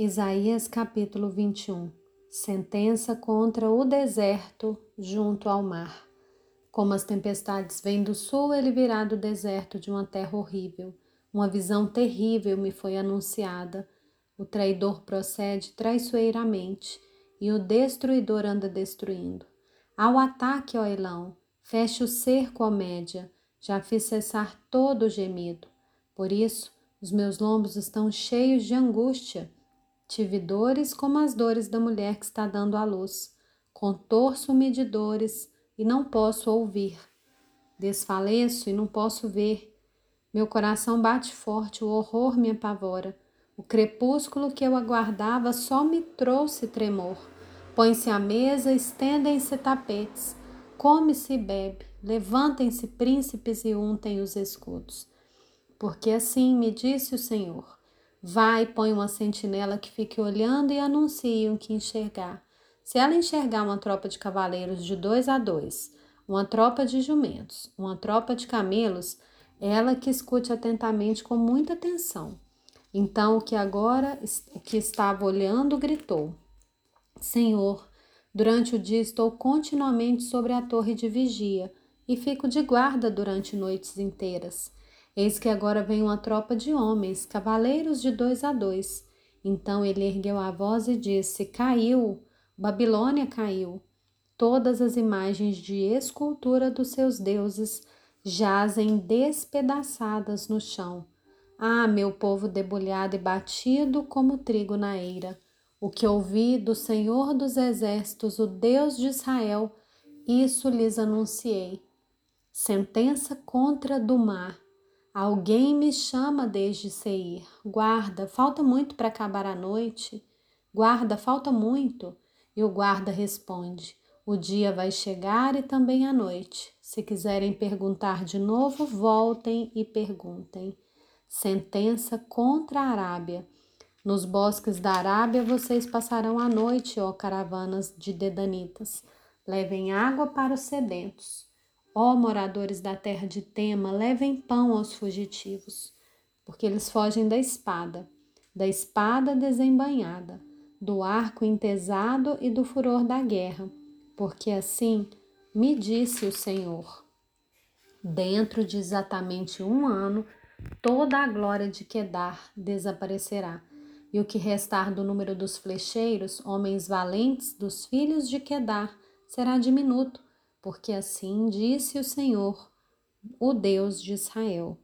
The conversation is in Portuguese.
Isaías capítulo 21 Sentença contra o deserto junto ao mar. Como as tempestades vêm do sul, ele virá do deserto de uma terra horrível. Uma visão terrível me foi anunciada. O traidor procede traiçoeiramente e o destruidor anda destruindo. Ao ataque, ó Elão, feche o cerco, ó Média, já fiz cessar todo o gemido. Por isso, os meus lombos estão cheios de angústia Tive dores como as dores da mulher que está dando à luz. Contorço-me de dores e não posso ouvir. Desfaleço e não posso ver. Meu coração bate forte, o horror me apavora. O crepúsculo que eu aguardava só me trouxe tremor. Põe-se à mesa, estendem-se tapetes. Come-se e bebe. Levantem-se príncipes e untem os escudos. Porque assim me disse o Senhor Vai, põe uma sentinela que fique olhando e anuncie o que enxergar. Se ela enxergar uma tropa de cavaleiros de dois a dois, uma tropa de jumentos, uma tropa de camelos, ela que escute atentamente com muita atenção. Então o que agora que estava olhando gritou: Senhor, durante o dia estou continuamente sobre a torre de vigia e fico de guarda durante noites inteiras. Eis que agora vem uma tropa de homens, cavaleiros de dois a dois. Então ele ergueu a voz e disse: Caiu, Babilônia caiu. Todas as imagens de escultura dos seus deuses jazem despedaçadas no chão. Ah, meu povo debulhado e batido como trigo na eira. O que ouvi do Senhor dos Exércitos, o Deus de Israel, isso lhes anunciei. Sentença contra do mar Alguém me chama desde Seir. Guarda, falta muito para acabar a noite. Guarda, falta muito. E o guarda responde: O dia vai chegar e também a noite. Se quiserem perguntar de novo, voltem e perguntem. Sentença contra a Arábia. Nos bosques da Arábia vocês passarão a noite, ó caravanas de dedanitas. Levem água para os sedentos. Ó moradores da terra de Tema, levem pão aos fugitivos, porque eles fogem da espada, da espada desembanhada, do arco entesado e do furor da guerra, porque assim me disse o Senhor. Dentro de exatamente um ano, toda a glória de Quedar desaparecerá, e o que restar do número dos flecheiros, homens valentes dos filhos de Quedar, será diminuto porque assim disse o Senhor, o Deus de Israel.